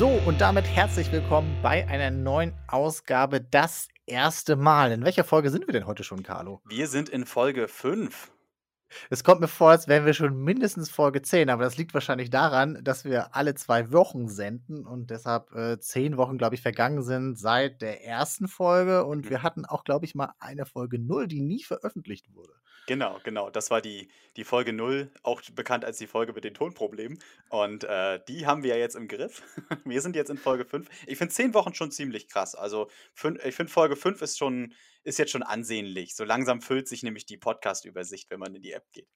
So, und damit herzlich willkommen bei einer neuen Ausgabe Das erste Mal. In welcher Folge sind wir denn heute schon, Carlo? Wir sind in Folge 5. Es kommt mir vor, als wären wir schon mindestens Folge 10, aber das liegt wahrscheinlich daran, dass wir alle zwei Wochen senden und deshalb äh, zehn Wochen, glaube ich, vergangen sind seit der ersten Folge und Mhm. wir hatten auch, glaube ich, mal eine Folge 0, die nie veröffentlicht wurde. Genau, genau. Das war die, die Folge 0, auch bekannt als die Folge mit den Tonproblemen. Und äh, die haben wir ja jetzt im Griff. Wir sind jetzt in Folge 5. Ich finde 10 Wochen schon ziemlich krass. Also ich finde Folge 5 ist schon, ist jetzt schon ansehnlich. So langsam füllt sich nämlich die Podcast-Übersicht, wenn man in die App geht.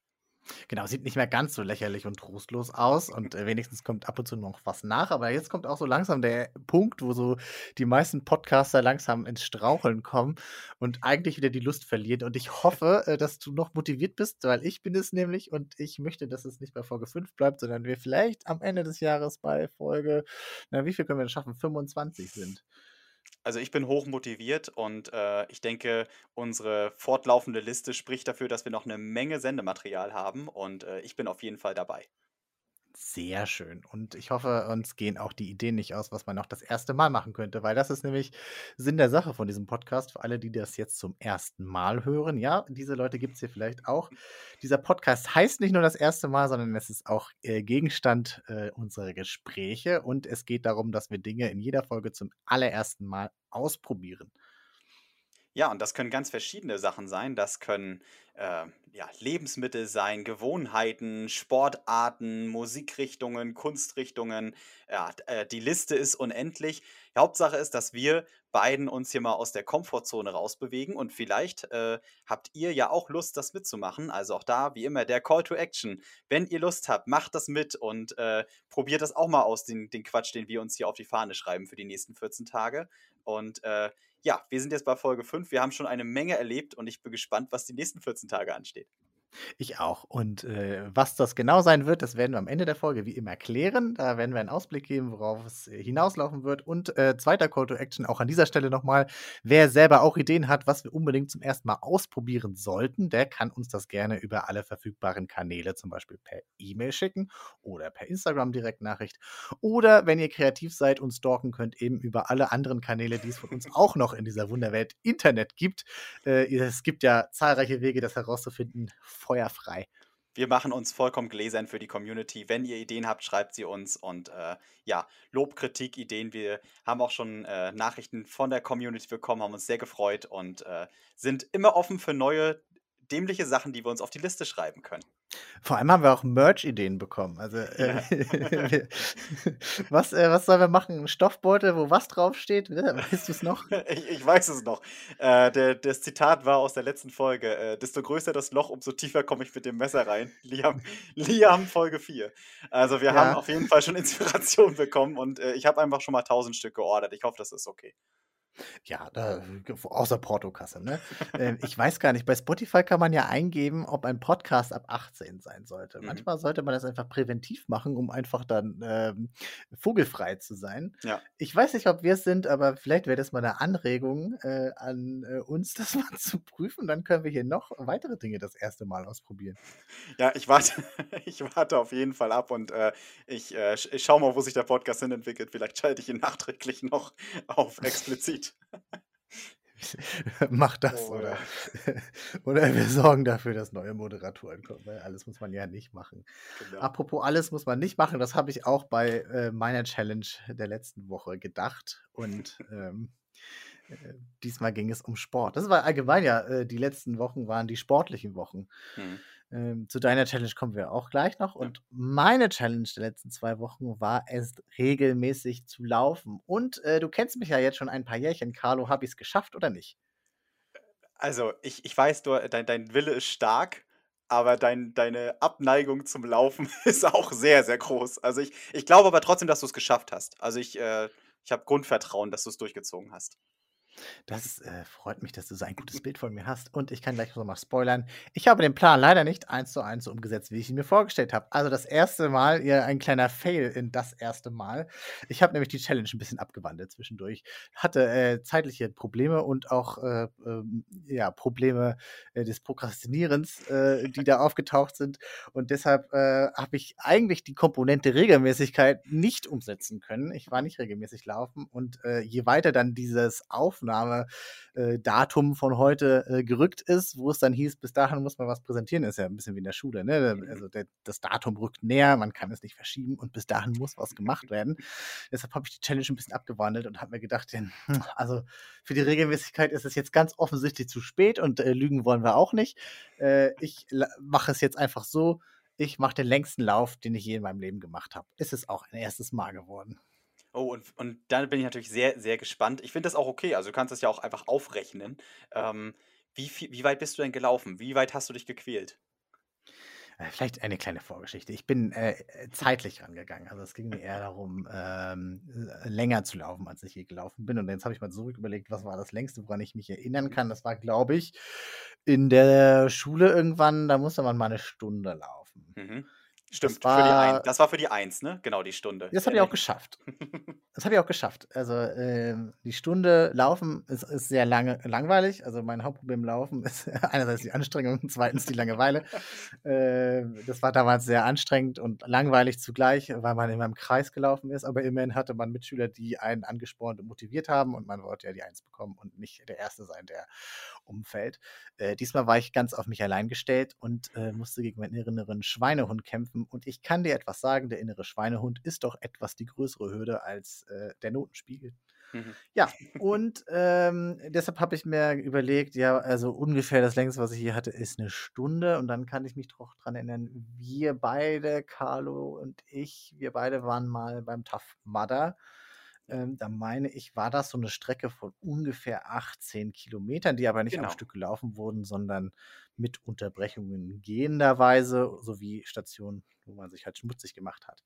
Genau, sieht nicht mehr ganz so lächerlich und trostlos aus und äh, wenigstens kommt ab und zu noch was nach. Aber jetzt kommt auch so langsam der Punkt, wo so die meisten Podcaster langsam ins Straucheln kommen und eigentlich wieder die Lust verlieren. Und ich hoffe, äh, dass du noch motiviert bist, weil ich bin es nämlich und ich möchte, dass es nicht bei Folge 5 bleibt, sondern wir vielleicht am Ende des Jahres bei Folge, na, wie viel können wir denn schaffen? 25 sind. Also ich bin hoch motiviert und äh, ich denke, unsere fortlaufende Liste spricht dafür, dass wir noch eine Menge Sendematerial haben und äh, ich bin auf jeden Fall dabei. Sehr schön. Und ich hoffe, uns gehen auch die Ideen nicht aus, was man noch das erste Mal machen könnte, weil das ist nämlich Sinn der Sache von diesem Podcast. Für alle, die das jetzt zum ersten Mal hören. Ja, diese Leute gibt es hier vielleicht auch. Dieser Podcast heißt nicht nur das erste Mal, sondern es ist auch äh, Gegenstand äh, unserer Gespräche. Und es geht darum, dass wir Dinge in jeder Folge zum allerersten Mal ausprobieren. Ja, und das können ganz verschiedene Sachen sein. Das können äh, ja, Lebensmittel sein, Gewohnheiten, Sportarten, Musikrichtungen, Kunstrichtungen. Ja, äh, die Liste ist unendlich. Die Hauptsache ist, dass wir beiden uns hier mal aus der Komfortzone rausbewegen und vielleicht äh, habt ihr ja auch Lust, das mitzumachen. Also auch da, wie immer, der Call to Action. Wenn ihr Lust habt, macht das mit und äh, probiert das auch mal aus, den, den Quatsch, den wir uns hier auf die Fahne schreiben für die nächsten 14 Tage. Und äh, ja, wir sind jetzt bei Folge 5. Wir haben schon eine Menge erlebt und ich bin gespannt, was die nächsten 14 Tage ansteht. Ich auch. Und äh, was das genau sein wird, das werden wir am Ende der Folge wie immer klären. Da werden wir einen Ausblick geben, worauf es äh, hinauslaufen wird. Und äh, zweiter Call to Action auch an dieser Stelle nochmal. Wer selber auch Ideen hat, was wir unbedingt zum ersten Mal ausprobieren sollten, der kann uns das gerne über alle verfügbaren Kanäle, zum Beispiel per E-Mail schicken oder per Instagram Direktnachricht. Oder wenn ihr kreativ seid und stalken könnt, eben über alle anderen Kanäle, die es von uns auch noch in dieser Wunderwelt Internet gibt. Äh, es gibt ja zahlreiche Wege, das herauszufinden. Feuerfrei. Wir machen uns vollkommen gläsern für die Community. Wenn ihr Ideen habt, schreibt sie uns. Und äh, ja, Lob, Kritik, Ideen. Wir haben auch schon äh, Nachrichten von der Community bekommen, haben uns sehr gefreut und äh, sind immer offen für neue dämliche Sachen, die wir uns auf die Liste schreiben können. Vor allem haben wir auch Merch-Ideen bekommen. Also, äh, Ja. was, äh, was sollen wir machen? Ein Stoffbeutel, wo was draufsteht? Weißt du es noch? Ich, ich weiß es noch. Äh, der, das Zitat war aus der letzten Folge. Äh, desto größer das Loch, umso tiefer komme ich mit dem Messer rein. Liam, Liam Folge 4. Also wir haben Ja. auf jeden Fall schon Inspiration bekommen und äh, ich habe einfach schon mal 1000 Stück geordert. Ich hoffe, das ist okay. Ja, da, außer Portokasse, ne? Ähm, ich weiß gar nicht, bei Spotify kann man ja eingeben, ob ein Podcast ab 18 sein sollte. Mhm. Manchmal sollte man das einfach präventiv machen, um einfach dann ähm, vogelfrei zu sein. Ja. Ich weiß nicht, ob wir es sind, aber vielleicht wäre das mal eine Anregung äh, an äh, uns, das mal zu prüfen. Dann können wir hier noch weitere Dinge das erste Mal ausprobieren. Ja, ich warte, ich warte auf jeden Fall ab und äh, ich, äh, ich schaue mal, wo sich der Podcast hin entwickelt. Vielleicht schalte ich ihn nachträglich noch auf explizit. Mach das, Oh, oder? oder wir sorgen dafür, dass neue Moderatoren kommen, weil alles muss man ja nicht machen. Genau. Apropos alles muss man nicht machen, das habe ich auch bei äh, meiner Challenge der letzten Woche gedacht. Und ähm, äh, diesmal ging es um Sport. Das war allgemein ja, äh, die letzten Wochen waren die sportlichen Wochen. Hm. Ähm, zu deiner Challenge kommen wir auch gleich noch. Und meine Challenge der letzten zwei Wochen war es, regelmäßig zu laufen. Und äh, du kennst mich ja jetzt schon ein paar Jährchen, Carlo. Habe ich es geschafft oder nicht? Also, ich, ich weiß, du, dein, dein Wille ist stark, aber dein, deine Abneigung zum Laufen ist auch sehr, sehr groß. Also, ich, ich glaube aber trotzdem, dass du es geschafft hast. Also, ich, äh, ich habe Grundvertrauen, dass du es durchgezogen hast. Das, äh, freut mich, dass du so ein gutes Bild von mir hast und ich kann gleich noch mal spoilern. Ich habe den Plan leider nicht eins zu eins so umgesetzt, wie ich ihn mir vorgestellt habe. Also, das erste Mal eher ein kleiner Fail in das erste Mal. Ich habe nämlich die Challenge 'n bisschen abgewandelt zwischendurch. Hatte, äh, zeitliche Probleme und auch, äh, ähm, ja, Probleme, äh, des Prokrastinierens, äh, die da aufgetaucht sind und deshalb, äh, habe ich eigentlich die Komponente Regelmäßigkeit nicht umsetzen können. Ich war nicht regelmäßig laufen und, je weiter dann dieses Aufnahme äh, Datum von heute äh, gerückt ist, wo es dann hieß, bis dahin muss man was präsentieren, ist ja ein bisschen wie in der Schule. Ne? Mhm. Also der, das Datum rückt näher, man kann es nicht verschieben und bis dahin muss was gemacht werden. Deshalb habe ich die Challenge ein bisschen abgewandelt und habe mir gedacht, hm, also für die Regelmäßigkeit ist es jetzt ganz offensichtlich zu spät und äh, lügen wollen wir auch nicht. Äh, ich mache es jetzt einfach so, ich mache den längsten Lauf, den ich je in meinem Leben gemacht habe. Ist es auch ein erstes Mal geworden. Oh, und und da bin ich natürlich sehr, sehr gespannt. Ich finde das auch okay. Also, du kannst das ja auch einfach aufrechnen. Ähm, wie wie weit bist du denn gelaufen? Wie weit hast du dich gequält? Äh, vielleicht eine kleine Vorgeschichte. Ich bin, äh, zeitlich rangegangen. Also, es ging mir eher darum, ähm, äh, länger zu laufen, als ich je gelaufen bin. Und jetzt habe ich mal zurück überlegt, was war das Längste, woran ich mich erinnern kann. Das war, glaube ich, in der Schule irgendwann, da musste man mal eine Stunde laufen. Mhm. Das Stimmt, für die ein war das war für die Eins, ne? Genau, die Stunde. das habe ich auch geschafft. Das habe ich auch geschafft. Also, ähm, die Stunde Laufen ist ist sehr lange langweilig. Also, mein Hauptproblem Laufen ist einerseits die Anstrengung und zweitens die Langeweile. Ähm, das war damals sehr anstrengend und langweilig zugleich, weil man immer im Kreis gelaufen ist, aber immerhin hatte man Mitschüler, die einen angespornt und motiviert haben und man wollte ja die Eins bekommen und nicht der Erste sein, der umfällt. Äh, diesmal war ich ganz auf mich allein gestellt und, äh, musste gegen meinen inneren Schweinehund kämpfen und ich kann dir etwas sagen, der innere Schweinehund ist doch etwas die größere Hürde als, äh, der Notenspiegel. Mhm. Ja, und, ähm, deshalb habe ich mir überlegt, ja, also ungefähr das Längste, was ich je hatte, ist eine Stunde und dann kann ich mich doch dran erinnern, wir beide, Carlo und ich, wir beide waren mal beim Tough Mudder. Ähm, da meine ich, war das so eine Strecke von ungefähr 18 Kilometern, die aber nicht am Genau. Stück gelaufen wurden, sondern mit Unterbrechungen gehenderweise sowie Stationen, wo man sich halt schmutzig gemacht hat.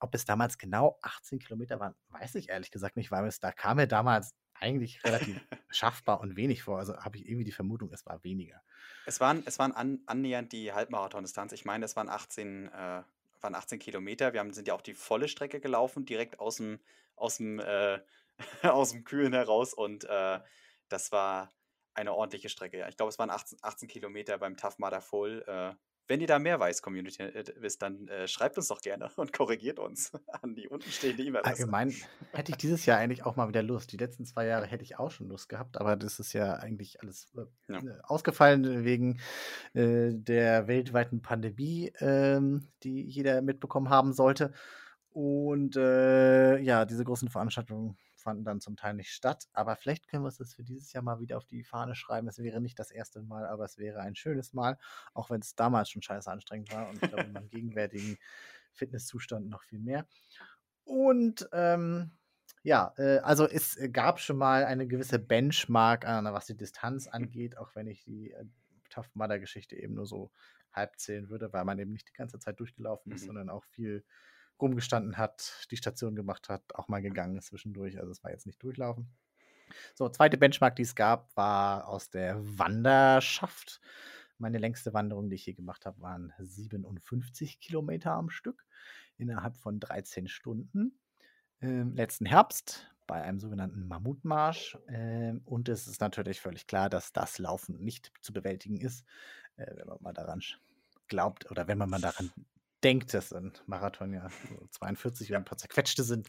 Ob es damals genau 18 Kilometer waren, weiß ich ehrlich gesagt nicht, weil es da kam mir damals eigentlich relativ schaffbar und wenig vor. Also, habe ich irgendwie die Vermutung, es war weniger. Es waren es waren an annähernd die Halbmarathondistanz. Ich meine, es waren 18 äh, waren 18 Kilometer. Wir haben sind ja auch die volle Strecke gelaufen, direkt aus'm aus'm, äh aus'm Kühlen heraus und, äh, das war eine ordentliche Strecke, ja. Ich glaube, es waren 18 18 Kilometer beim Tough Mudder Full. Äh, wenn ihr da mehr weiß, Community äh, wisst, dann, äh, schreibt uns doch gerne und korrigiert uns an die unten stehende E-Mail-Adresse. Allgemein hätte ich dieses Jahr eigentlich auch mal wieder Lust. Die letzten 2 Jahre hätte ich auch schon Lust gehabt, aber das ist ja eigentlich alles, äh, Ja. äh, ausgefallen wegen, äh, der weltweiten Pandemie, ähm, die jeder mitbekommen haben sollte. Und, äh, ja, diese großen Veranstaltungen fanden dann zum Teil nicht statt. Aber vielleicht können wir uns das für dieses Jahr mal wieder auf die Fahne schreiben. Es wäre nicht das erste Mal, aber es wäre ein schönes Mal, auch wenn es damals schon scheiße anstrengend war und ich glaube, in meinem gegenwärtigen Fitnesszustand noch viel mehr. Und, ähm, ja, äh, also es gab schon mal eine gewisse Benchmark, äh, was die Distanz angeht, auch wenn ich die, äh, Tough Mudder Geschichte eben nur so halb zählen würde, weil man eben nicht die ganze Zeit durchgelaufen ist, Mhm. sondern auch viel rumgestanden hat, die Station gemacht hat, auch mal gegangen ist zwischendurch. Also, es war jetzt nicht durchlaufen. So, zweite Benchmark, die es gab, war aus der Wanderschaft. Meine längste Wanderung, die ich je gemacht habe, waren 57 Kilometer am Stück innerhalb von 13 Stunden. Ähm, letzten Herbst bei einem sogenannten Mammutmarsch. Ähm, und es ist natürlich völlig klar, dass das Laufen nicht zu bewältigen ist, äh, wenn man mal daran glaubt oder wenn man mal daran denkt, dass ein Marathon ja so 42 und ein paar zerquetschte sind.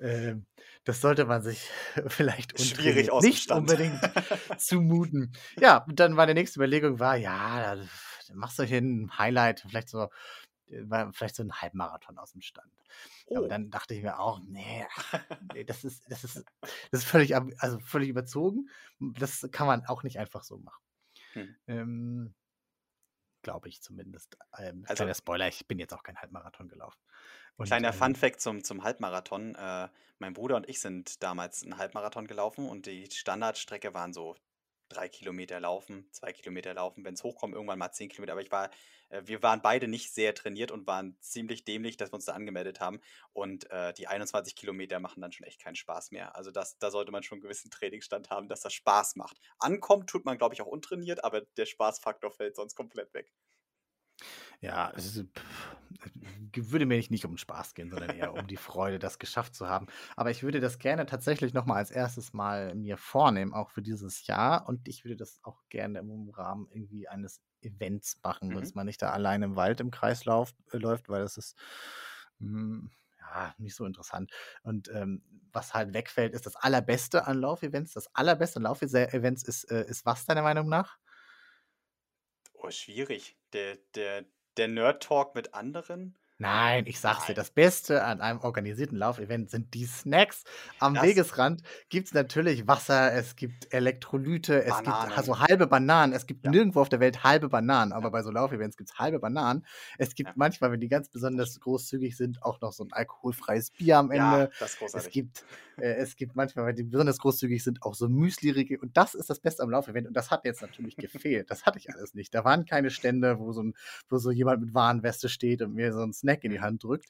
Ähm, das sollte man sich vielleicht Schwierig nicht Stand. unbedingt zumuten. Ja, und dann meine nächste Überlegung war, ja, da machst du hier 'n Highlight, vielleicht so äh, vielleicht so 'n Halbmarathon aus'm Stand. Aber Oh. dann dachte ich mir auch: „Ne, ach, ne, das ist das ist das ist völlig also, völlig überzogen. Hm, das kann man auch nicht einfach so machen.“ Mhm. Ähm, glaube ich zumindest. Ähm, Also kleiner Spoiler, ich bin jetzt auch kein Halbmarathon gelaufen. Und, Kleiner ähm Funfact zum zum Halbmarathon. Äh, mein Bruder und ich sind damals 'n Halbmarathon gelaufen und die Standardstrecke waren so drei Kilometer laufen, zwei Kilometer laufen, wenn es hochkommt, irgendwann mal zehn Kilometer. Aber ich war, äh, wir waren beide nicht sehr trainiert und waren ziemlich dämlich, dass wir uns da angemeldet haben. Und äh, die 21 Kilometer machen dann schon echt keinen Spaß mehr. Also das, da sollte man schon einen gewissen Trainingsstand haben, dass das Spaß macht. Ankommt tut man, glaube ich, auch untrainiert, aber der Spaßfaktor fällt sonst komplett weg. Ja, es ist, pff, würde mir nicht um Spaß gehen, sondern eher um die Freude, das geschafft zu haben. Aber ich würde das gerne tatsächlich noch mal als erstes Mal mir vornehmen, auch für dieses Jahr. Und ich würde das auch gerne im Rahmen irgendwie eines Events machen, dass Mhm. man nicht da alleine im Wald im Kreis lauf, äh, läuft, weil das ist hm, ja nicht so interessant. Und ähm, was halt wegfällt, ist das Allerbeste an Laufevents. Das Allerbeste an Laufevents ist, äh, ist was deiner Meinung nach? Oh, schwierig. Der, der, der Nerd-Talk mit anderen? Nein, ich sag's dir, das Beste an einem organisierten Laufevent sind die Snacks. Am Das, Wegesrand gibt's natürlich Wasser, es gibt Elektrolyte, es gibt also halbe Bananen. Es gibt Ja, nirgendwo auf der Welt halbe Bananen, aber ja, bei so Laufevents gibt's halbe Bananen. Es gibt ja. manchmal, wenn die ganz besonders großzügig sind, auch noch so ein alkoholfreies Bier am Ende. das ist Es großartig. gibt, äh, es gibt manchmal, wenn die besonders großzügig sind, auch so Müsli-Riegel. Und das ist das Beste am Laufevent. Und das hat jetzt natürlich gefehlt. Das hatte ich alles nicht. Da waren keine Stände, wo so, ein, wo so jemand mit Warnweste steht und mir so einen Snack in die Mhm. Hand drückt.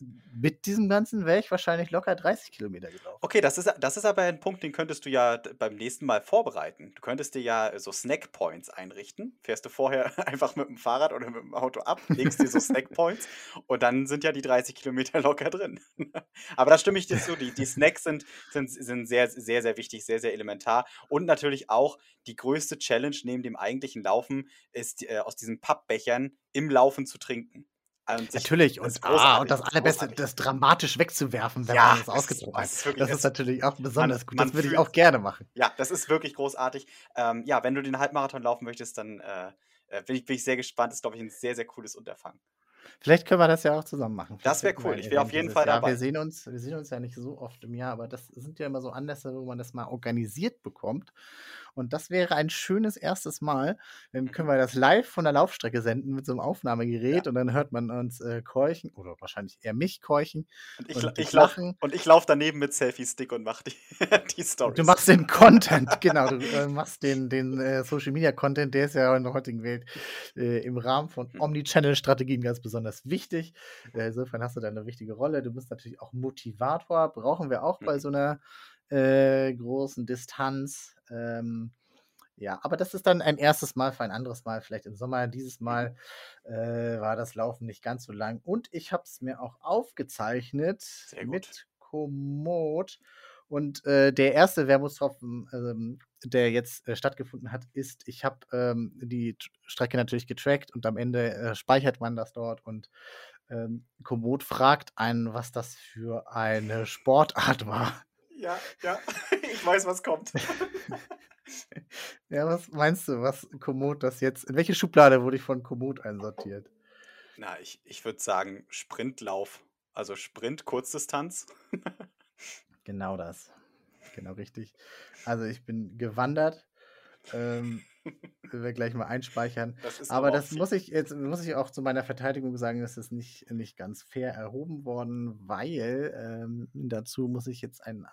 Mit diesem Ganzen wäre ich wahrscheinlich locker 30 Kilometer gelaufen. Okay, das ist, das ist aber ein Punkt, den könntest du ja beim nächsten Mal vorbereiten. Du könntest dir ja so Snack Points einrichten. Fährst du vorher einfach mit dem Fahrrad oder mit dem Auto ab, legst dir so Snack Points und dann sind ja die 30 Kilometer locker drin. aber da stimme ich dir zu. Die, die Snacks sind, sind, sind sehr, sehr, sehr wichtig, sehr, sehr elementar. Und natürlich auch die größte Challenge neben dem eigentlichen Laufen ist, äh, aus diesen Pappbechern im Laufen zu trinken. Und Natürlich. das Und, ah, und das das Allerbeste, das dramatisch wegzuwerfen, wenn man Ja, es das oh, hat. Das ist natürlich auch man, besonders gut. man Das würde ich auch gerne machen. ja, das ist wirklich großartig. Ähm, ja, wenn du den Halbmarathon laufen möchtest, dann äh, äh, bin, ich, bin ich sehr gespannt. Ist, glaube ich, ein sehr, sehr cooles Unterfangen. Vielleicht können wir das ja auch zusammen machen. Vielleicht Das wäre cool. Ich wäre auf jeden Fall Jahr. Wir dabei. sehen uns, wir sehen uns ja nicht so oft im Jahr, aber das sind ja immer so Anlässe, wo man das mal organisiert bekommt. Und das wäre ein schönes erstes Mal. Dann können Mhm. wir das live von der Laufstrecke senden mit so einem Ja. Aufnahmegerät und dann hört man uns äh, keuchen oder wahrscheinlich eher mich keuchen Und ich, und ich lauf, lachen. und ich lauf daneben mit Selfie-Stick und mach die, die Und du machst den Content, genau, du äh, machst den, den äh, Social Media Content, der ist ja in der heutigen Welt äh, im Rahmen von Hm. Omnichannel-Strategien ganz besonders wichtig. Äh, insofern hast du da eine wichtige Rolle. Du bist natürlich auch Motivator, brauchen wir auch bei Mhm. so einer äh, großen Distanz. Ähm, ja, aber das ist dann ein erstes Mal für ein anderes Mal, vielleicht im Sommer. Dieses Mhm. Mal äh, war das Laufen nicht ganz so lang. Und ich habe es mir auch aufgezeichnet mit Komoot. Und äh, der erste Wermutstropfen, ähm, der jetzt äh, stattgefunden hat, ist, ich habe ähm, die Strecke natürlich getrackt und am Ende äh, speichert man das dort und ähm, Komoot fragt einen, was das für eine Sportart war. Ja, ja, ich weiß, was kommt. Ja, was meinst du, was Komoot das jetzt, in welche Schublade wurde ich von Komoot einsortiert? Na, ich, ich würde sagen Sprintlauf. Also Sprint, Kurzdistanz. Genau das. Genau richtig. Also ich bin gewandert. Ähm, wir gleich mal einspeichern. Das Aber das muss ich jetzt muss ich auch zu meiner Verteidigung sagen, das ist nicht, nicht ganz fair erhoben worden, weil ähm, dazu muss ich jetzt einen,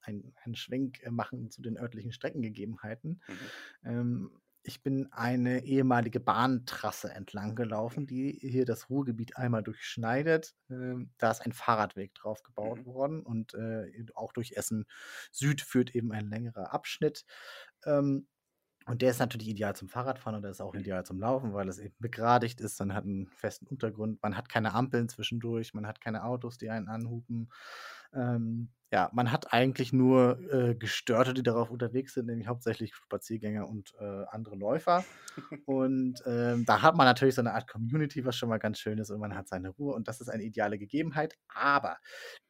einen, einen Schwenk äh, machen zu den örtlichen Streckengegebenheiten. Mhm. Ähm, ich bin eine ehemalige Bahntrasse entlang gelaufen, die hier das Ruhrgebiet einmal durchschneidet. Ähm, da ist ein Fahrradweg drauf gebaut Mhm. worden und äh, auch durch Essen Süd führt eben ein längerer Abschnitt. Ähm, und der ist natürlich ideal zum Fahrradfahren und der ist auch Mhm. ideal zum Laufen, weil es eben begradigt ist. Man hat einen festen Untergrund, man hat keine Ampeln zwischendurch, man hat keine Autos, die einen anhupen. Ähm, ja, man hat eigentlich nur äh, Gestörte, die darauf unterwegs sind, nämlich hauptsächlich Spaziergänger und äh, andere Läufer. Und ähm, da hat man natürlich so eine Art Community, was schon mal ganz schön ist und man hat seine Ruhe und das ist eine ideale Gegebenheit. Aber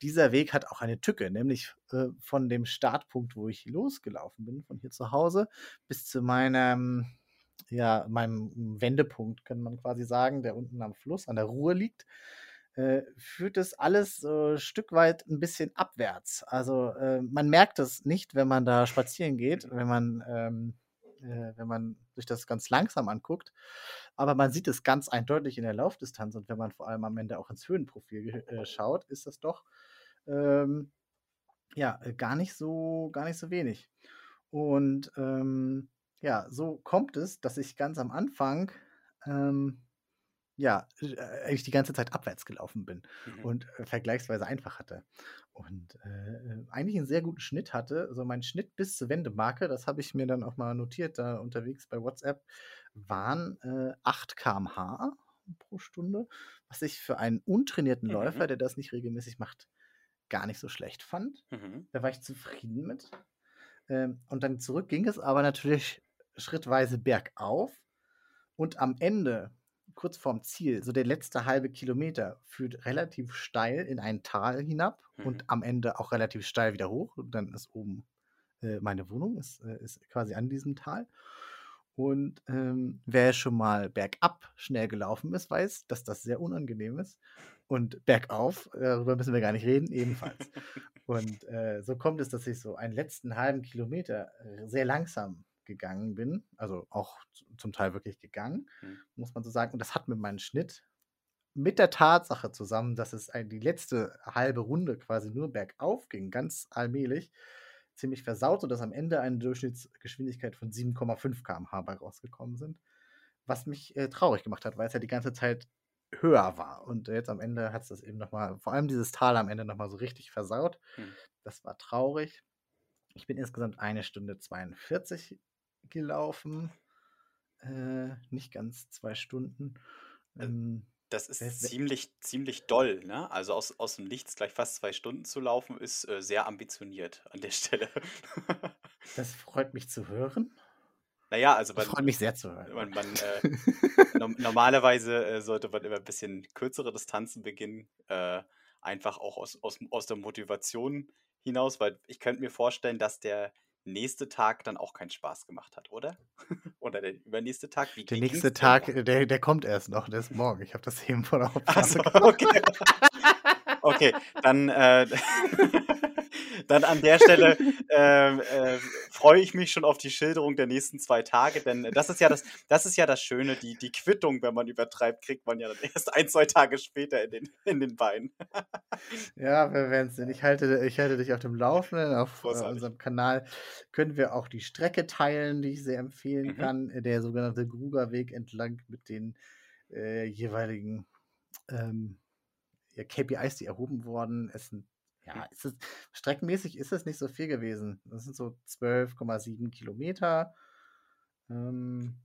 dieser Weg hat auch eine Tücke, nämlich äh, von dem Startpunkt, wo ich losgelaufen bin, von hier zu Hause, bis zu meinem, ja, meinem Wendepunkt, kann man quasi sagen, der unten am Fluss an der Ruhr liegt, äh, führt es alles so ein Stück weit ein bisschen abwärts. Also äh, man merkt es nicht, wenn man da spazieren geht, wenn man, ähm, äh, wenn man sich das ganz langsam anguckt. Aber man sieht es ganz eindeutig in der Laufdistanz und wenn man vor allem am Ende auch ins Höhenprofil äh, schaut, ist das doch ähm, ja, äh, gar nicht so, gar nicht so wenig. Und ähm, ja, so kommt es, dass ich ganz am Anfang ähm, ja, äh, eigentlich die ganze Zeit abwärts gelaufen bin Mhm. und äh, vergleichsweise einfach hatte. Und äh, äh, eigentlich einen sehr guten Schnitt hatte. Also mein Schnitt bis zur Wendemarke, das habe ich mir dann auch mal notiert, da unterwegs bei WhatsApp, waren äh, 8 km/h pro Stunde, was ich für einen untrainierten Mhm. Läufer, der das nicht regelmäßig macht, gar nicht so schlecht fand. Mhm. Da war ich zufrieden mit. Ähm, und dann zurück ging es aber natürlich schrittweise bergauf. Und am Ende, kurz vorm Ziel, so der letzte halbe Kilometer, führt relativ steil in ein Tal hinab Mhm. und am Ende auch relativ steil wieder hoch. Und dann ist oben äh, meine Wohnung, ist, äh, ist quasi an diesem Tal. Und ähm, wer schon mal bergab schnell gelaufen ist, weiß, dass das sehr unangenehm ist. Und bergauf, darüber müssen wir gar nicht reden, ebenfalls. Und äh, so kommt es, dass ich so einen letzten halben Kilometer äh, sehr langsam gegangen bin. Also auch zum Teil wirklich gegangen, Mhm. muss man so sagen. Und das hat mit meinem Schnitt mit der Tatsache zusammen, dass es die letzte halbe Runde quasi nur bergauf ging, ganz allmählich, ziemlich versaut, sodass am Ende eine Durchschnittsgeschwindigkeit von 7,5 km/h bei rausgekommen sind. Was mich äh, traurig gemacht hat, weil es ja die ganze Zeit höher war. Und jetzt am Ende hat es das eben nochmal, vor allem dieses Tal am Ende nochmal so richtig versaut. Mhm. Das war traurig. Ich bin insgesamt eine Stunde 42 gelaufen. Äh, nicht ganz zwei Stunden. Äh, Ähm, Das ist ziemlich, ziemlich doll, ne? Also aus, aus dem Nichts gleich fast zwei Stunden zu laufen, ist äh, sehr ambitioniert an der Stelle. das freut mich zu hören. Naja, also Das man, freut mich sehr zu hören. man, man äh, Norm- Normalerweise äh, sollte man immer ein bisschen kürzere Distanzen beginnen, äh, einfach auch aus, aus, aus der Motivation hinaus, weil ich könnte mir vorstellen, dass der nächste Tag dann auch keinen Spaß gemacht hat, oder? oder der übernächste Tag? Wie, Der wie nächste Tag, äh, der, der kommt erst noch, der ist morgen. Ich habe das eben vor der Achso, Aufnahme okay. Okay, dann, äh, dann an der Stelle ähm, äh, freue ich mich schon auf die Schilderung der nächsten zwei Tage, denn das ist ja das, das ist ja das Schöne, die, die Quittung, wenn man übertreibt, kriegt man ja dann erst ein, zwei Tage später in den, in den Beinen. Ja, wir werden sehen. Ich halte, ich halte dich auf dem Laufenden. Auf äh, Großartig. unserem Kanal können wir auch die Strecke teilen, die ich sehr empfehlen Mhm. kann. Äh, Der sogenannte Grugerweg entlang mit den äh, jeweiligen ähm, KPIs, die erhoben wurden. Es sind, ja, Hm. es ist, streckenmäßig ist es nicht so viel gewesen. Das sind so 12,7 Kilometer. Ähm,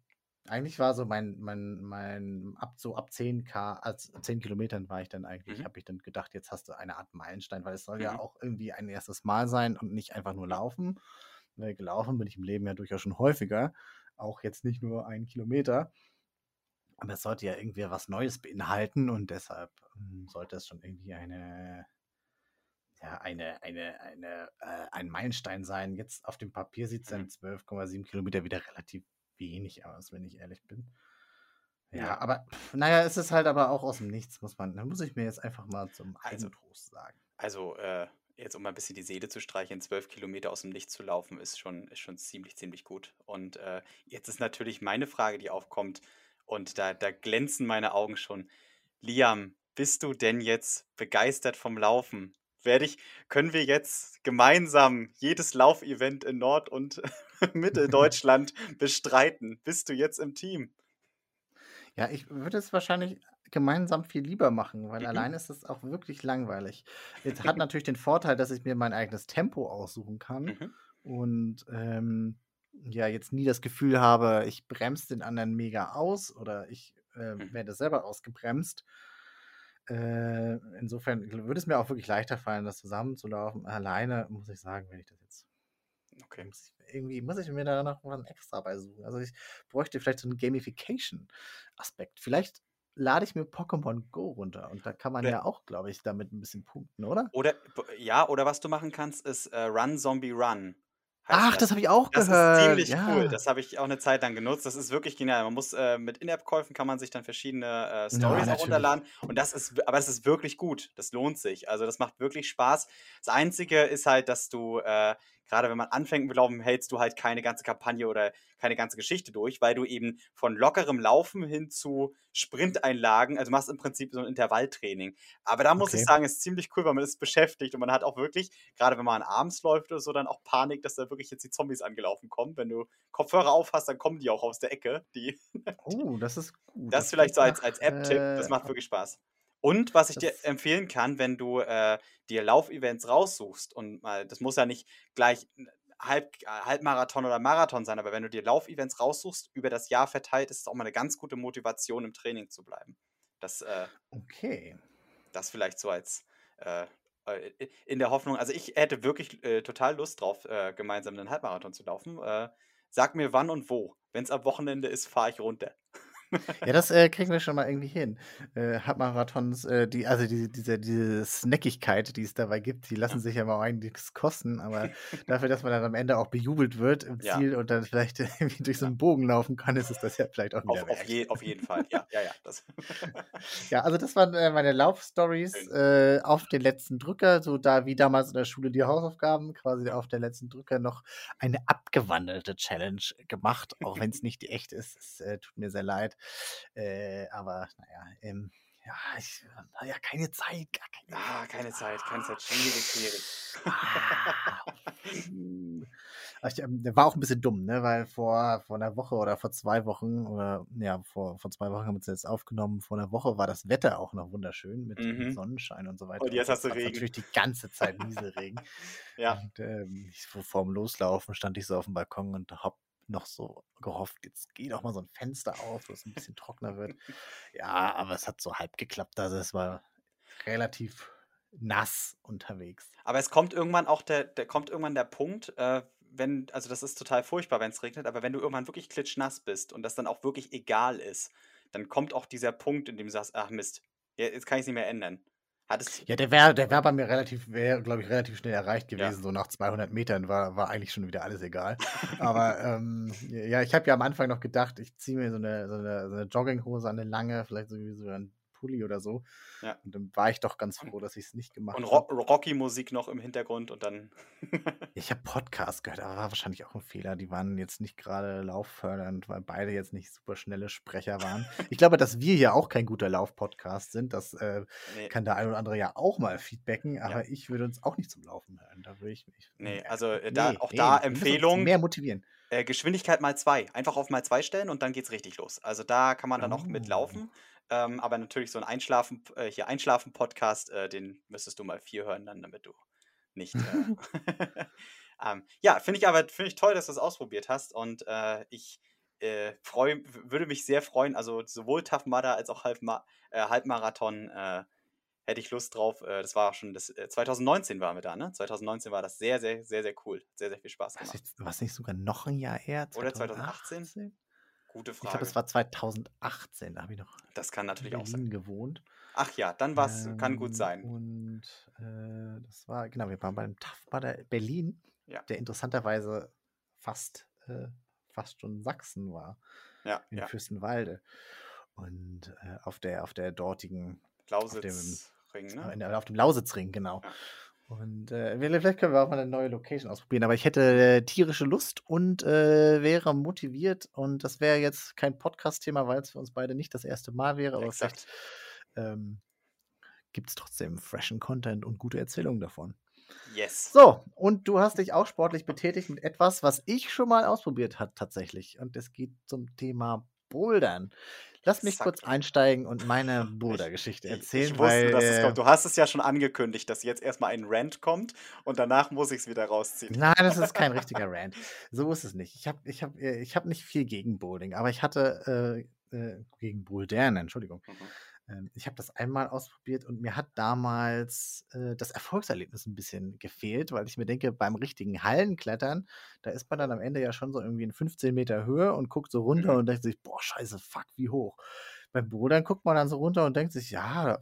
eigentlich war so mein, mein, mein, ab so ab 10 K, als 10 Kilometern war ich dann eigentlich, Mhm. habe ich dann gedacht, jetzt hast du eine Art Meilenstein, weil es soll ja Mhm. auch irgendwie ein erstes Mal sein und nicht einfach nur laufen. Weil gelaufen bin ich im Leben ja durchaus schon häufiger, auch jetzt nicht nur einen Kilometer. Aber es sollte ja irgendwie was Neues beinhalten und deshalb ähm, sollte es schon irgendwie eine, ja, eine, eine, eine, äh, ein Meilenstein sein. Jetzt auf dem Papier sieht es dann Mhm. 12,7 Kilometer wieder relativ wenig aus, wenn ich ehrlich bin. Ja, Ja. aber pff, naja, es ist halt aber auch aus dem Nichts, muss man, da muss ich mir jetzt einfach mal zum Also- sagen. Also, äh, jetzt um mal ein bisschen die Seele zu streicheln, zwölf Kilometer aus dem Nichts zu laufen, ist schon, ist schon ziemlich, ziemlich gut. Und äh, jetzt ist natürlich meine Frage, die aufkommt, und da, da glänzen meine Augen schon. Liam, bist du denn jetzt begeistert vom Laufen? Werde ich, können wir jetzt gemeinsam jedes Laufevent in Nord- und Mitteldeutschland bestreiten? Bist du jetzt im Team? Ja, ich würde es wahrscheinlich gemeinsam viel lieber machen, weil Mhm. allein ist es auch wirklich langweilig. Es hat natürlich den Vorteil, dass ich mir mein eigenes Tempo aussuchen kann Mhm. und ähm, ja, jetzt nie das Gefühl habe, ich bremse den anderen mega aus oder ich äh, Mhm. werde selber ausgebremst. Äh, insofern würde es mir auch wirklich leichter fallen, das zusammenzulaufen. Alleine muss ich sagen, wenn ich das jetzt Okay. muss ich, irgendwie muss ich mir da noch was extra bei suchen. Also ich bräuchte vielleicht so einen Gamification-Aspekt. Vielleicht lade ich mir Pokémon Go runter und da kann man Oder- ja auch, glaube ich, damit ein bisschen punkten, oder? Oder, ja, oder was du machen kannst, ist äh, Run Zombie Run. Ach, das habe ich auch Das gehört. ist ziemlich ja. cool. Das habe ich auch eine Zeit lang genutzt. Das ist wirklich genial. Man muss äh, mit In-App-Käufen kann man sich dann verschiedene äh, Stories auch natürlich. runterladen. Und das ist, aber das ist wirklich gut. Das lohnt sich. Also das macht wirklich Spaß. Das Einzige ist halt, dass du äh, gerade wenn man anfängt mit Laufen, hältst du halt keine ganze Kampagne oder keine ganze Geschichte durch, weil du eben von lockerem Laufen hin zu Sprinteinlagen, also machst im Prinzip so ein Intervalltraining. Aber da muss okay. ich sagen, ist ziemlich cool, weil man ist beschäftigt und man hat auch wirklich, gerade wenn man abends läuft oder so, dann auch Panik, dass da wirklich jetzt die Zombies angelaufen kommen. Wenn du Kopfhörer auf hast, dann kommen die auch aus der Ecke. Die, oh, das ist gut. Das, das vielleicht so als, als App-Tipp, das macht äh, wirklich Spaß. Und was ich das dir empfehlen kann, wenn du äh, dir Laufevents raussuchst und mal, das muss ja nicht gleich Halb, äh, Halbmarathon oder Marathon sein, aber wenn du dir Laufevents raussuchst, über das Jahr verteilt, ist es auch mal eine ganz gute Motivation, im Training zu bleiben. Das, äh, okay. Das vielleicht so als äh, äh in der Hoffnung, also ich hätte wirklich äh, total Lust drauf, äh, gemeinsam einen Halbmarathon zu laufen. sag mir wann und wo. Wenn es am Wochenende ist, fahre ich runter. Ja, das äh, kriegen wir schon mal irgendwie hin. Äh, Halbmarathons, äh, die, also die, diese, diese Snackigkeit, die es dabei gibt, die lassen sich ja mal einiges kosten, aber dafür, dass man dann am Ende auch bejubelt wird im ja. Ziel und dann vielleicht irgendwie durch so einen Bogen laufen kann, ist es das ja vielleicht auch wieder auf, auf, je, auf, jeden Fall, ja, ja, ja. Ja, also das waren äh, meine Laufstories äh, auf den letzten Drücker, so da wie damals in der Schule die Hausaufgaben, quasi auf der letzten Drücker noch eine abgewandelte Challenge gemacht, auch wenn es nicht die echte ist. Es äh, tut mir sehr leid. Äh, aber naja, ähm, ja, ich habe ja keine Zeit, gar keine Ah, keine Zeit, keine Zeit. Schwierig, schwierig. Ah, ich, ähm, der war auch ein bisschen dumm, ne? Weil vor, vor einer Woche oder vor zwei Wochen, oder ja, vor, vor zwei Wochen haben wir es jetzt aufgenommen, vor einer Woche war das Wetter auch noch wunderschön mit, mhm. Sonnenschein und so weiter. Und jetzt hast du Regen. Natürlich die ganze Zeit Nieselregen. ja. Und ähm, ich, vor dem Loslaufen stand ich so auf dem Balkon und hab noch so gehofft, jetzt geht auch mal so ein Fenster auf, dass es ein bisschen trockener wird. Ja, aber es hat so halb geklappt. Also es war relativ nass unterwegs. Aber es kommt irgendwann auch der, der kommt irgendwann der Punkt, äh, wenn, also das ist total furchtbar, wenn es regnet, aber wenn du irgendwann wirklich klitschnass bist und das dann auch wirklich egal ist, dann kommt auch dieser Punkt, in dem du sagst, ach Mist, jetzt kann ich es nicht mehr ändern. Hattest ja, der wäre der wär bei mir relativ, wäre, glaube ich, relativ schnell erreicht gewesen. Ja. So nach 200 Metern war, war eigentlich schon wieder alles egal. Aber ähm, ja, ich habe ja am Anfang noch gedacht, ich ziehe mir so eine, so, eine, so eine Jogginghose an eine lange, vielleicht sowieso ein Pulli oder so. Ja. Und dann war ich doch ganz froh, dass ich es nicht gemacht habe. Und Ro Rocky-Musik noch im Hintergrund und dann. ich habe Podcast gehört, aber war wahrscheinlich auch ein Fehler. Die waren jetzt nicht gerade lauffördernd, weil beide jetzt nicht super schnelle Sprecher waren. ich glaube, dass wir hier auch kein guter Lauf-Podcast sind. Das äh, nee. kann der ein oder andere ja auch mal feedbacken, aber ja. ich würde uns auch nicht zum Laufen hören. Da würde ich mich. Nee, also äh, da, nee, auch nee, da Empfehlung. Mehr motivieren. Äh, Geschwindigkeit mal zwei. Einfach auf mal zwei stellen und dann geht's richtig los. Also da kann man dann oh. auch mitlaufen. Ähm, aber natürlich so ein Einschlafen, äh, hier Einschlafen-Podcast, äh, den müsstest du mal vier hören, dann, damit du nicht. Äh, ähm, ja, finde ich aber finde ich toll, dass du es ausprobiert hast und äh, ich äh, freu, würde mich sehr freuen. Also sowohl Tough Mudder als auch Halbma äh, Halbmarathon hätte ich Lust drauf. das war auch schon das 2019 waren wir da, ne? 2019 war das sehr, sehr, sehr, sehr cool. Sehr, sehr viel Spaß gemacht. War es nicht sogar noch ein Jahr her? 2018? Oder 2018? Gute Frage. Ich glaube, es war 2018, da habe ich noch das kann natürlich in Berlin auch sein. gewohnt. Ach ja, dann war es, ähm, kann gut ähm, sein. Und äh, das war, genau, wir waren beim TAF bei Berlin, ja. der interessanterweise fast, äh, fast schon Sachsen war. Ja. In ja. Fürstenwalde. Und äh, auf der, auf der dortigen Lausitzring, ne? Auf dem Lausitzring, genau. Ja. Und äh, vielleicht können wir auch mal eine neue Location ausprobieren. Aber ich hätte äh, tierische Lust und äh, wäre motiviert. Und das wäre jetzt kein Podcast-Thema, weil es für uns beide nicht das erste Mal wäre. Aber Exakt. vielleicht ähm, gibt es trotzdem freshen Content und gute Erzählungen davon. Yes. So, und du hast dich auch sportlich betätigt mit etwas, was ich schon mal ausprobiert habe tatsächlich. Und es geht zum Thema Bouldern. Lass mich kurz einsteigen und meine Boulder-Geschichte erzählen. Ich, ich wusste, weil, dass es kommt. Du hast es ja schon angekündigt, dass jetzt erstmal ein Rant kommt und danach muss ich es wieder rausziehen. Nein, das ist kein richtiger Rant. So ist es nicht. Ich habe ich hab, äh, ich hab nicht viel gegen Bowling, aber ich hatte äh, äh, gegen Bouldern, Entschuldigung. Mhm. Ähm, ich habe das einmal ausprobiert und mir hat damals äh, das Erfolgserlebnis ein bisschen gefehlt, weil ich mir denke, beim richtigen Hallenklettern, da ist man dann am Ende ja schon so irgendwie in 15 Meter Höhe und guckt so runter mhm. und denkt sich, boah, scheiße, fuck, wie hoch. Beim Bodern guckt man dann so runter und denkt sich, ja,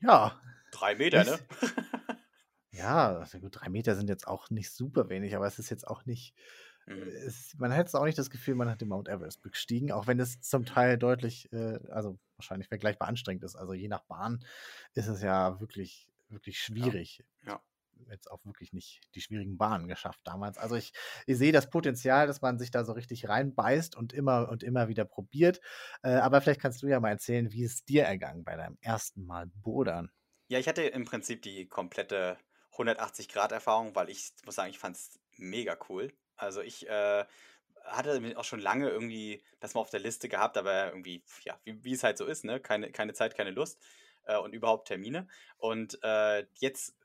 ja. Drei Meter, ne? ja, also gut, drei Meter sind jetzt auch nicht super wenig, aber es ist jetzt auch nicht Mhm. Es, man hätte auch nicht das Gefühl, man hat den Mount Everest bestiegen, auch wenn es zum Teil deutlich, äh, also wahrscheinlich vergleichbar anstrengend ist. Also je nach Bahn ist es ja wirklich, wirklich schwierig. Ja. jetzt auch wirklich nicht die schwierigen Bahnen geschafft damals. Also ich, ich sehe das Potenzial, dass man sich da so richtig reinbeißt und immer und immer wieder probiert. Äh, aber vielleicht kannst du ja mal erzählen, wie es dir ergangen bei deinem ersten Mal Bodern. Ja, ich hatte im Prinzip die komplette 180-Grad-Erfahrung, weil ich muss sagen, ich fand es mega cool. Also ich äh, hatte auch schon lange irgendwie das mal auf der Liste gehabt, aber irgendwie, ja, wie, wie es halt so ist, ne? Keine, keine Zeit, keine Lust äh, und überhaupt Termine. Und äh, jetzt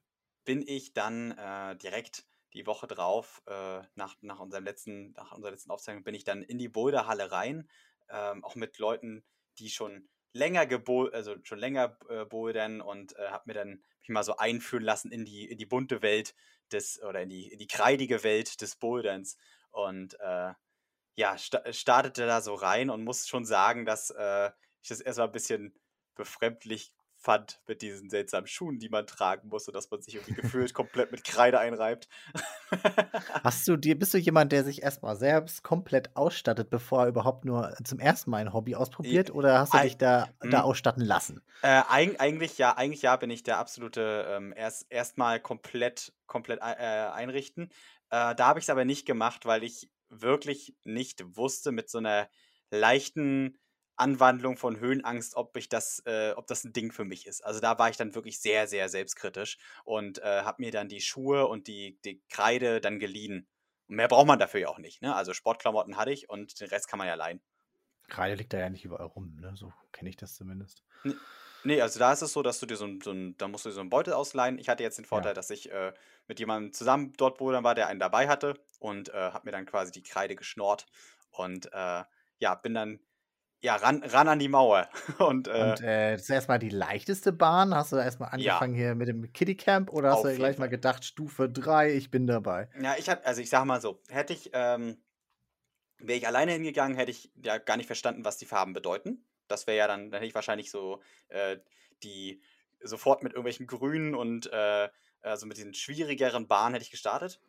bin ich dann äh, direkt die Woche drauf, äh, nach, nach, unserem letzten, nach unserer letzten Aufzeichnung, bin ich dann in die Boulderhalle rein, ähm, auch mit Leuten, die schon länger also schon länger äh, bouldern und äh, habe mir dann mich mal so einführen lassen in die, in die bunte Welt des, oder in die, in die kreidige Welt des Boulderns. Und äh, ja, sta startete da so rein und muss schon sagen, dass äh, ich das erstmal ein bisschen befremdlich fand mit diesen seltsamen Schuhen, die man tragen muss und dass man sich irgendwie gefühlt komplett mit Kreide einreibt. Hast du dir, bist du jemand, der sich erstmal selbst komplett ausstattet, bevor er überhaupt nur zum ersten Mal ein Hobby ausprobiert? Oder hast du dich da, da hm. ausstatten lassen? Äh, eigentlich ja, eigentlich ja, bin ich der absolute ähm, erst erstmal komplett, komplett äh, einrichten. Äh, da habe ich es aber nicht gemacht, weil ich wirklich nicht wusste mit so einer leichten Anwandlung von Höhenangst, ob ich das, äh, ob das ein Ding für mich ist. Also da war ich dann wirklich sehr, sehr selbstkritisch und äh, habe mir dann die Schuhe und die, die Kreide dann geliehen. Und mehr braucht man dafür ja auch nicht. Ne? Also Sportklamotten hatte ich und den Rest kann man ja leihen. Kreide liegt da ja nicht überall rum, ne? So kenne ich das zumindest. Nee, also da ist es so, dass du dir so ein, so ein da musst du dir so einen Beutel ausleihen. Ich hatte jetzt den Vorteil, ja. dass ich äh, mit jemandem zusammen dort bodern war, der einen dabei hatte und äh, habe mir dann quasi die Kreide geschnort und äh, ja, bin dann ja, ran, ran an die Mauer. Und, äh, und äh, das ist erstmal die leichteste Bahn. Hast du erstmal angefangen ja. hier mit dem Kiddie Camp oder hast Auf du gleich Fall. mal gedacht, Stufe 3, ich bin dabei? Ja, ich hatte, also ich sag mal so, hätte ich, ähm, wäre ich alleine hingegangen, hätte ich ja gar nicht verstanden, was die Farben bedeuten. Das wäre ja dann, dann hätte ich wahrscheinlich so äh, die sofort mit irgendwelchen Grünen und äh, also mit diesen schwierigeren Bahnen hätte ich gestartet.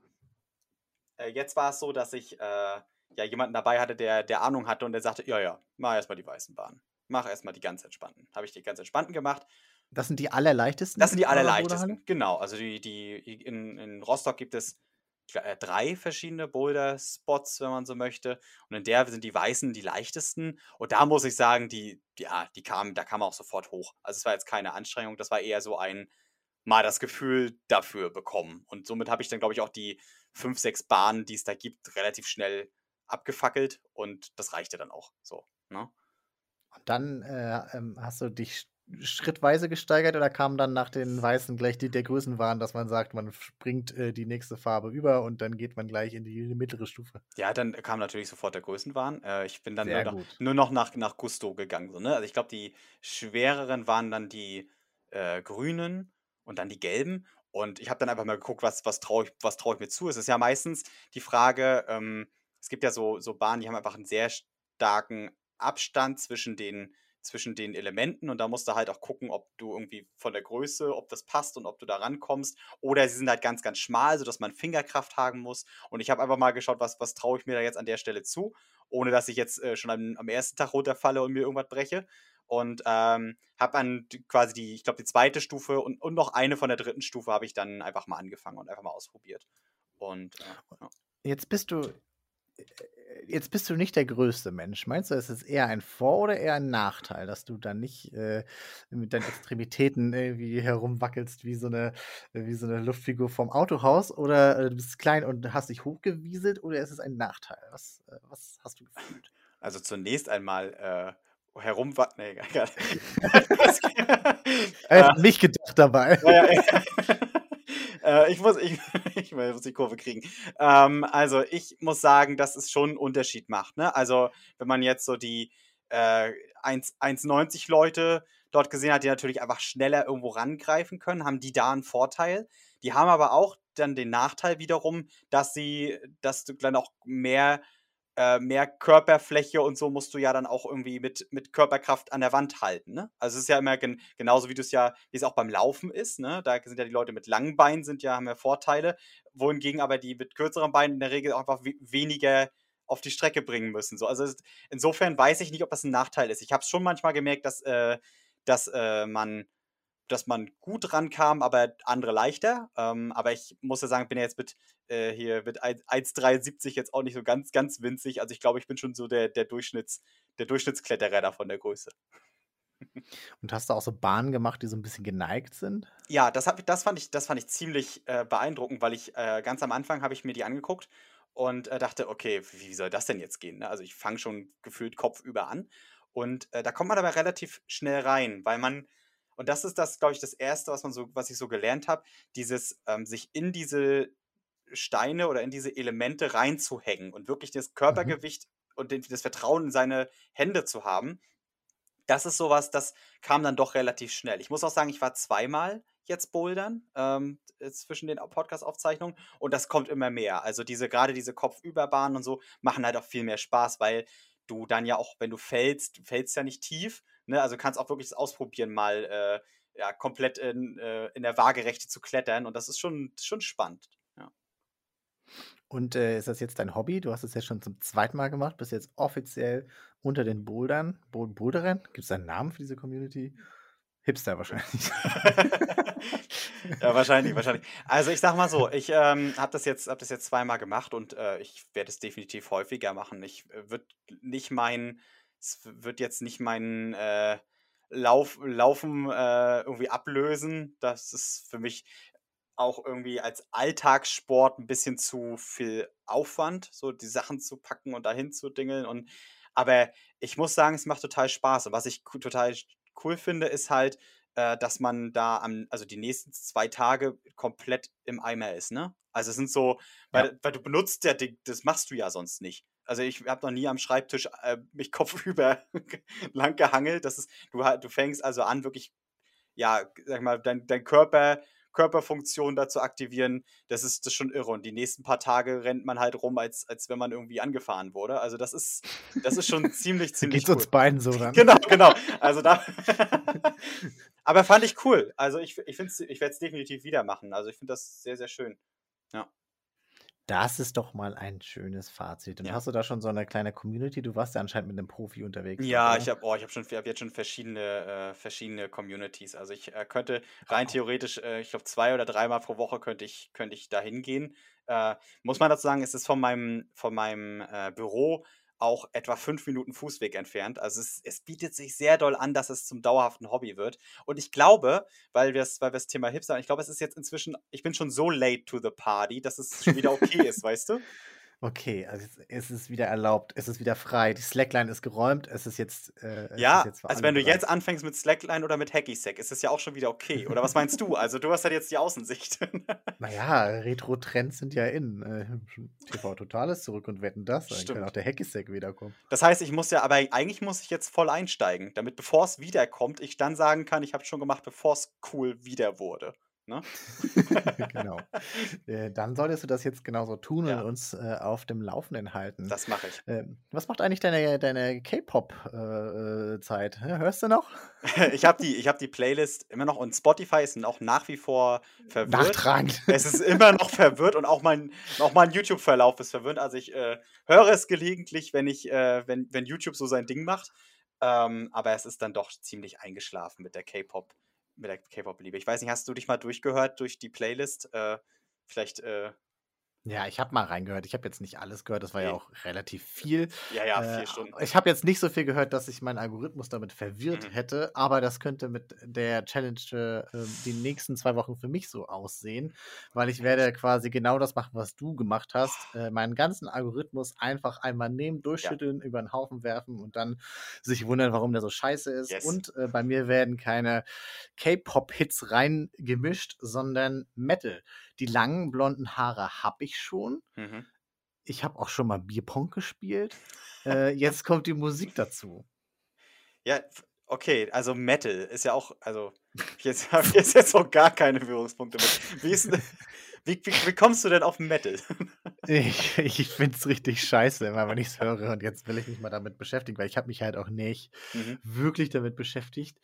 Äh, jetzt war es so, dass ich äh, ja jemanden dabei hatte, der, der Ahnung hatte und der sagte, ja, ja, mach erstmal die weißen Bahnen. Mach erstmal die ganz entspannten. Habe ich die ganz entspannten gemacht. Das sind die allerleichtesten? Das sind die allerleichtesten, genau. Also die, die in, in Rostock gibt es äh, drei verschiedene Boulder-Spots, wenn man so möchte. Und in der sind die weißen die leichtesten. Und da muss ich sagen, die, ja, die kamen, da kam auch sofort hoch. Also es war jetzt keine Anstrengung, das war eher so ein mal das Gefühl dafür bekommen. Und somit habe ich dann, glaube ich, auch die fünf, sechs Bahnen, die es da gibt, relativ schnell abgefackelt und das reichte dann auch so. Ne? Und dann äh, ähm, hast du dich schrittweise gesteigert oder kam dann nach den Weißen gleich die, der Größenwahn, dass man sagt, man springt äh, die nächste Farbe über und dann geht man gleich in die, in die mittlere Stufe? Ja, dann kam natürlich sofort der Größenwahn. Äh, ich bin dann nur noch, nur noch, nach, nach Gusto gegangen. So, ne? Also ich glaube, die schwereren waren dann die äh, grünen und dann die gelben. Und ich habe dann einfach mal geguckt, was, was traue ich, trau ich mir zu. Es ist ja meistens die Frage, ähm, es gibt ja so, so Bahnen, die haben einfach einen sehr starken Abstand zwischen den, zwischen den Elementen und da musst du halt auch gucken, ob du irgendwie von der Größe, ob das passt und ob du da rankommst. Oder sie sind halt ganz, ganz schmal, sodass man Fingerkraft haben muss. Und ich habe einfach mal geschaut, was, was traue ich mir da jetzt an der Stelle zu, ohne dass ich jetzt äh, schon am, am, ersten Tag runterfalle und mir irgendwas breche. Und ähm, habe dann quasi die, ich glaube, die zweite Stufe und, und noch eine von der dritten Stufe habe ich dann einfach mal angefangen und einfach mal ausprobiert. Und äh, ja. Jetzt bist du jetzt bist du nicht der größte Mensch. Meinst du, es ist eher ein Vor- oder eher ein Nachteil, dass du dann nicht äh, mit deinen Extremitäten irgendwie herumwackelst wie so eine, wie so eine Luftfigur vom Autohaus? Oder äh, du bist klein und hast dich hochgewieselt oder ist es ein Nachteil? Was, äh, was hast du gefühlt? Also zunächst einmal äh, herumwackeln. Nee, er hat nicht gedacht dabei. Ja, ja, äh, ich, muss, ich, ich muss die Kurve kriegen. Ähm, also ich muss sagen, dass es schon einen Unterschied macht. Ne? Also wenn man jetzt so die äh, 1,90 Leute dort gesehen hat, die natürlich einfach schneller irgendwo rangreifen können, haben die da einen Vorteil. Die haben aber auch dann den Nachteil wiederum, dass sie, dass du dann auch mehr äh, mehr Körperfläche und so musst du ja dann auch irgendwie mit, mit Körperkraft an der Wand halten. Ne? Also es ist ja immer gen genauso, wie du es ja, wie es auch beim Laufen ist. Ne? Da sind ja die Leute mit langen Beinen, sind ja, haben ja Vorteile, wohingegen aber die mit kürzeren Beinen in der Regel auch einfach weniger auf die Strecke bringen müssen. So, also es, insofern weiß ich nicht, ob das ein Nachteil ist. Ich habe es schon manchmal gemerkt, dass, äh, dass äh, man dass man gut rankam, aber andere leichter. Ähm, aber ich muss ja sagen, ich bin ja jetzt mit äh, hier mit 1,73 jetzt auch nicht so ganz, ganz winzig. Also ich glaube, ich bin schon so der, der, Durchschnitts, der Durchschnittskletterer da von der Größe. Und hast du auch so Bahnen gemacht, die so ein bisschen geneigt sind? Ja, das, hab, das, fand, ich, das fand ich ziemlich äh, beeindruckend, weil ich äh, ganz am Anfang habe ich mir die angeguckt und äh, dachte, okay, wie soll das denn jetzt gehen? Ne? Also ich fange schon gefühlt kopfüber an. Und äh, da kommt man aber relativ schnell rein, weil man, und das ist das, glaube ich, das Erste, was man so, was ich so gelernt habe, dieses ähm, sich in diese Steine oder in diese Elemente reinzuhängen und wirklich das mhm. Körpergewicht mhm. und den, das Vertrauen in seine Hände zu haben. Das ist sowas, das kam dann doch relativ schnell. Ich muss auch sagen, ich war zweimal jetzt bouldern ähm, zwischen den Podcast-Aufzeichnungen und das kommt immer mehr. Also diese gerade diese Kopfüberbahnen und so machen halt auch viel mehr Spaß, weil du dann ja auch, wenn du fällst, du fällst ja nicht tief, ne? Also kannst auch wirklich ausprobieren, mal äh, ja, komplett in, äh, in der Waagerechte zu klettern und das ist schon, schon spannend. Ja. Und äh, ist das jetzt dein Hobby? Du hast es ja schon zum zweiten Mal gemacht, bist jetzt offiziell unter den Bouldern, Boulderern. Gibt es einen Namen für diese Community? Hipster wahrscheinlich. ja, wahrscheinlich, wahrscheinlich. Also ich sag mal so, ich ähm, habe das, jetzt, hab das jetzt zweimal gemacht und äh, ich werde es definitiv häufiger machen. Ich äh, würde nicht mein, es wird jetzt nicht mein äh, Lauf, Laufen äh, irgendwie ablösen. Das ist für mich auch irgendwie als Alltagssport ein bisschen zu viel Aufwand, so die Sachen zu packen und dahin zu dingeln. Und aber ich muss sagen, es macht total Spaß. Und was ich total cool finde, ist halt, äh, dass man da am, also die nächsten zwei Tage komplett im Eimer ist, ne? Also es sind so, weil, ja. weil du benutzt ja, das machst du ja sonst nicht. Also ich habe noch nie am Schreibtisch äh, mich kopfüber lang gehangelt. Das ist, du, du fängst also an, wirklich, ja, sag mal, dein, dein Körper Körperfunktion dazu aktivieren, das ist, das ist schon irre. Und die nächsten paar Tage rennt man halt rum, als, als wenn man irgendwie angefahren wurde. Also das ist, das ist schon ziemlich, ziemlich Geht cool. uns beiden so dann. Genau, genau. Also da. Aber fand ich cool. Also ich, ich, ich werde es definitiv wieder machen. Also ich finde das sehr, sehr schön. Ja. Das ist doch mal ein schönes Fazit. Und ja. hast du da schon so eine kleine Community? Du warst ja anscheinend mit einem Profi unterwegs. Ja, oder? ich habe oh, hab hab jetzt schon verschiedene, äh, verschiedene Communities. Also ich äh, könnte rein oh. theoretisch, äh, ich glaube, zwei oder dreimal pro Woche könnte ich, könnte ich da hingehen. Äh, muss man dazu sagen, es ist von meinem, von meinem äh, Büro auch etwa fünf Minuten Fußweg entfernt. Also es, es, bietet sich sehr doll an, dass es zum dauerhaften Hobby wird. Und ich glaube, weil wir weil das Thema Hipster ich glaube, es ist jetzt inzwischen, ich bin schon so late to the party, dass es schon wieder okay ist, weißt du? Okay, also es ist wieder erlaubt, es ist wieder frei. Die Slackline ist geräumt, es ist jetzt. Äh, ja, ist jetzt also wenn du jetzt anfängst mit Slackline oder mit Hacky Sack, ist es ja auch schon wieder okay. Oder was meinst du? Also du hast halt jetzt die Außensicht. naja, Retro-Trends sind ja in. Äh, TV Total ist zurück und wetten das. Dann kann auch der Hacky Sack wiederkommen. Das heißt, ich muss ja, aber eigentlich muss ich jetzt voll einsteigen, damit bevor es wiederkommt, ich dann sagen kann, ich habe schon gemacht, bevor es cool wieder wurde. Ne? genau. Äh, dann solltest du das jetzt genauso tun ja. und uns äh, auf dem Laufenden halten. Das mache ich. Äh, was macht eigentlich deine, deine K-Pop-Zeit? Äh, Hörst du noch? ich habe die, hab die Playlist immer noch und Spotify ist auch nach wie vor verwirrt. Nachtragend. Es ist immer noch verwirrt und auch mein, auch mein YouTube-Verlauf ist verwirrt. Also ich äh, höre es gelegentlich, wenn, ich, äh, wenn, wenn YouTube so sein Ding macht. Ähm, aber es ist dann doch ziemlich eingeschlafen mit der K-Pop mit der K-Pop-Liebe. Ich weiß nicht, hast du dich mal durchgehört durch die Playlist? Äh, vielleicht äh, ja, ich habe mal reingehört. Ich habe jetzt nicht alles gehört, das war ja auch relativ viel. Ja, ja, vier äh, Stunden. Ich habe jetzt nicht so viel gehört, dass ich meinen Algorithmus damit verwirrt mhm. hätte, aber das könnte mit der Challenge äh, die nächsten zwei Wochen für mich so aussehen, weil ich werde quasi genau das machen, was du gemacht hast. Äh, meinen ganzen Algorithmus einfach einmal nehmen, durchschütteln, ja. über den Haufen werfen und dann sich wundern, warum der so scheiße ist. Yes. Und äh, bei mir werden keine K-Pop-Hits reingemischt, sondern Metal. Die langen blonden Haare habe ich schon. Mhm. Ich habe auch schon mal Bierpong gespielt. Äh, jetzt kommt die Musik dazu. Ja, okay, also Metal ist ja auch, also jetzt habe ich jetzt, jetzt auch gar keine Führungspunkte mit. Wie, ist, wie, wie, wie kommst du denn auf Metal? ich ich finde es richtig scheiße, immer wenn ich es höre und jetzt will ich mich mal damit beschäftigen, weil ich habe mich halt auch nicht mhm. wirklich damit beschäftigt.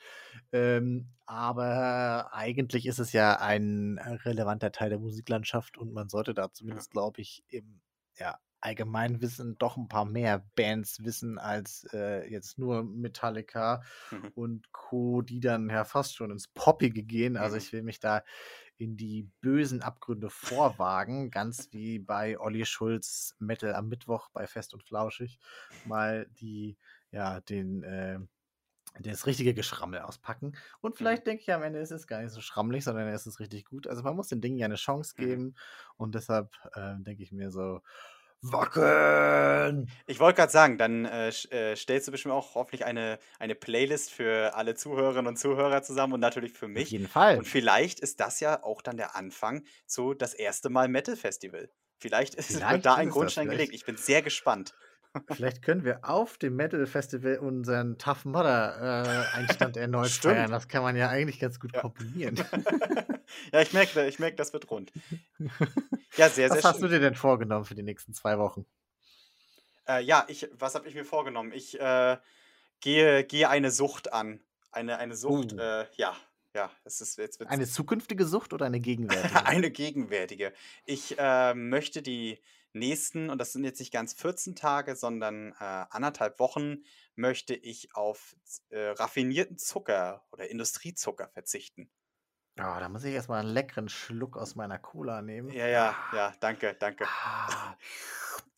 Ähm, aber eigentlich ist es ja ein relevanter Teil der Musiklandschaft und man sollte da zumindest, glaube ich, im ja, Allgemeinwissen doch ein paar mehr Bands wissen als äh, jetzt nur Metallica Mhm. und Co., die dann ja fast schon ins Poppige gehen. Also Mhm. ich will mich da in die bösen Abgründe vorwagen, ganz wie bei Olli Schulz Metal am Mittwoch bei Fest und Flauschig mal die, ja, den, äh, das richtige Geschrammel auspacken. Und Mhm. vielleicht denke ich am Ende, es ist gar nicht so schrammelig, sondern es ist richtig gut. Also man muss den Dingen ja eine Chance Mhm. geben und deshalb äh, denke ich mir so, Wacken! Ich wollte gerade sagen, dann äh, äh, stellst du bestimmt auch hoffentlich eine, eine Playlist für alle Zuhörerinnen und Zuhörer zusammen und natürlich für Auf mich. jeden Fall. Und vielleicht ist das ja auch dann der Anfang zu das erste Mal Metal Festival. Vielleicht ist, Vielleicht da ist ein es das. Grundstein gelegt. Ich bin sehr gespannt. Vielleicht können wir auf dem Metal Festival unseren Tough Mudder äh, Einstand erneut Stimmt. feiern. Das kann man ja eigentlich ganz gut Ja. komponieren. ja, ich merke, ich merke, das wird rund. Ja, sehr, sehr Was hast du schön. dir denn vorgenommen für die nächsten zwei Wochen? Äh, ja, ich, was habe ich mir vorgenommen? Ich äh, gehe, gehe eine Sucht an. Eine, eine Sucht, Oh. äh, ja, ja, es ist jetzt Eine zukünftige Sucht oder eine gegenwärtige? eine gegenwärtige. Ich äh, möchte die nächsten, und das sind jetzt nicht ganz 14 Tage, sondern äh, anderthalb Wochen, möchte ich auf äh, raffinierten Zucker oder Industriezucker verzichten. Oh, da muss ich erstmal einen leckeren Schluck aus meiner Cola nehmen. Ja, ja, ja, danke, danke. Ah,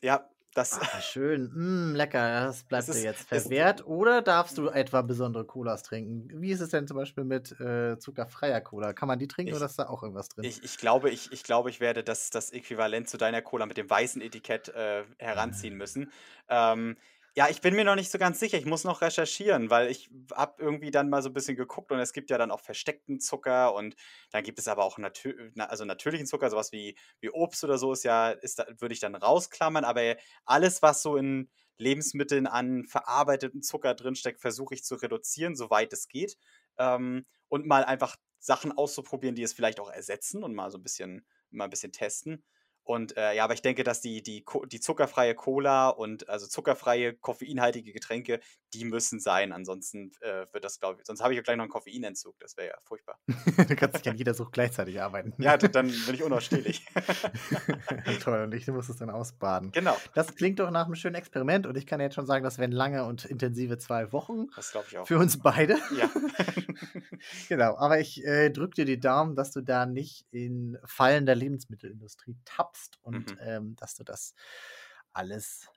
Ja, das, ah, schön. Mm, lecker. Das bleibt dir jetzt verwehrt. Oder darfst du etwa besondere Colas trinken? Wie ist es denn zum Beispiel mit äh, zuckerfreier Cola? Kann man die trinken Ich- oder ist da auch irgendwas drin? ich, ich glaube, ich, ich glaube, ich werde das, das Äquivalent zu deiner Cola mit dem weißen Etikett äh, heranziehen müssen. Ähm, ja, ich bin mir noch nicht so ganz sicher. Ich muss noch recherchieren, weil ich habe irgendwie dann mal so ein bisschen geguckt und es gibt ja dann auch versteckten Zucker und dann gibt es aber auch natür na, also natürlichen Zucker, sowas wie, wie Obst oder so ist ja, ist würde ich dann rausklammern, aber alles, was so in Lebensmitteln an verarbeiteten Zucker drinsteckt, versuche ich zu reduzieren, soweit es geht. Ähm, und mal einfach Sachen auszuprobieren, die es vielleicht auch ersetzen und mal so ein bisschen, mal ein bisschen testen. Und äh, ja, aber ich denke, dass die, die, die zuckerfreie Cola und also zuckerfreie, koffeinhaltige Getränke, die müssen sein. Ansonsten äh, wird das, glaube ich, sonst habe ich ja gleich noch einen Koffeinentzug. Das wäre ja furchtbar. du kannst nicht an jeder Sucht gleichzeitig arbeiten. Ja, dann bin ich unausstehlich. Toll, und ich muss es dann ausbaden. genau, Das klingt doch nach einem schönen Experiment und ich kann jetzt schon sagen, das werden lange und intensive zwei Wochen das glaube ich auch. für uns beide. Ja. Genau, aber ich äh, drücke dir die Daumen, dass du da nicht in Fallen der Lebensmittelindustrie tappst und Mhm. ähm, dass du das alles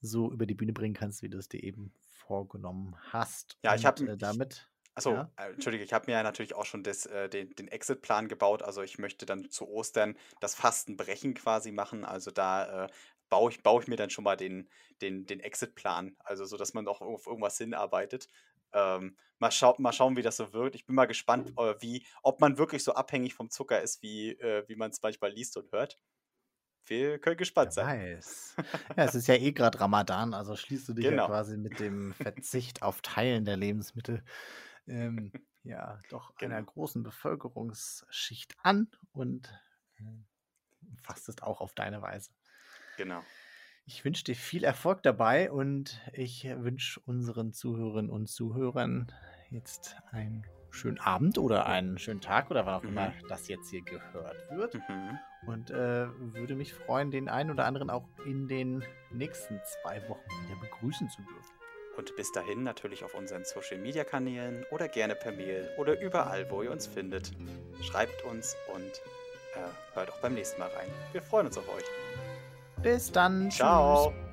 so über die Bühne bringen kannst, wie du es dir eben vorgenommen hast. Ja, ich Und, hab- äh, ich- damit. Achso, Ja. äh, Entschuldige, ich habe mir ja natürlich auch schon das, äh, den, den Exit-Plan gebaut. Also ich möchte dann zu Ostern das Fastenbrechen quasi machen. Also da äh, baue ich, baue ich mir dann schon mal den, den, den Exit-Plan. Also so, dass man auch auf irgendwas hinarbeitet. Ähm, mal, schau, mal schauen, wie das so wirkt. Ich bin mal gespannt, äh, wie, ob man wirklich so abhängig vom Zucker ist, wie, äh, wie man es manchmal liest und hört. Wir können gespannt sein. weiß. Ja, es ist ja eh gerade Ramadan, also schließt du dich Genau. ja quasi mit dem Verzicht auf Teilen der Lebensmittel ähm, ja doch einer Genau. großen Bevölkerungsschicht an und äh, fastest auch auf deine Weise. Genau. Ich wünsche dir viel Erfolg dabei und ich wünsche unseren Zuhörerinnen und Zuhörern jetzt einen schönen Abend oder einen schönen Tag oder wann auch Mhm. immer das jetzt hier gehört wird. Mhm. Und äh, würde mich freuen, den einen oder anderen auch in den nächsten zwei Wochen wieder begrüßen zu dürfen. Und bis dahin natürlich auf unseren Social Media Kanälen oder gerne per Mail oder überall, wo ihr uns findet. Schreibt uns und äh, hört auch beim nächsten Mal rein. Wir freuen uns auf euch. Bis dann. Ciao. Tschüss.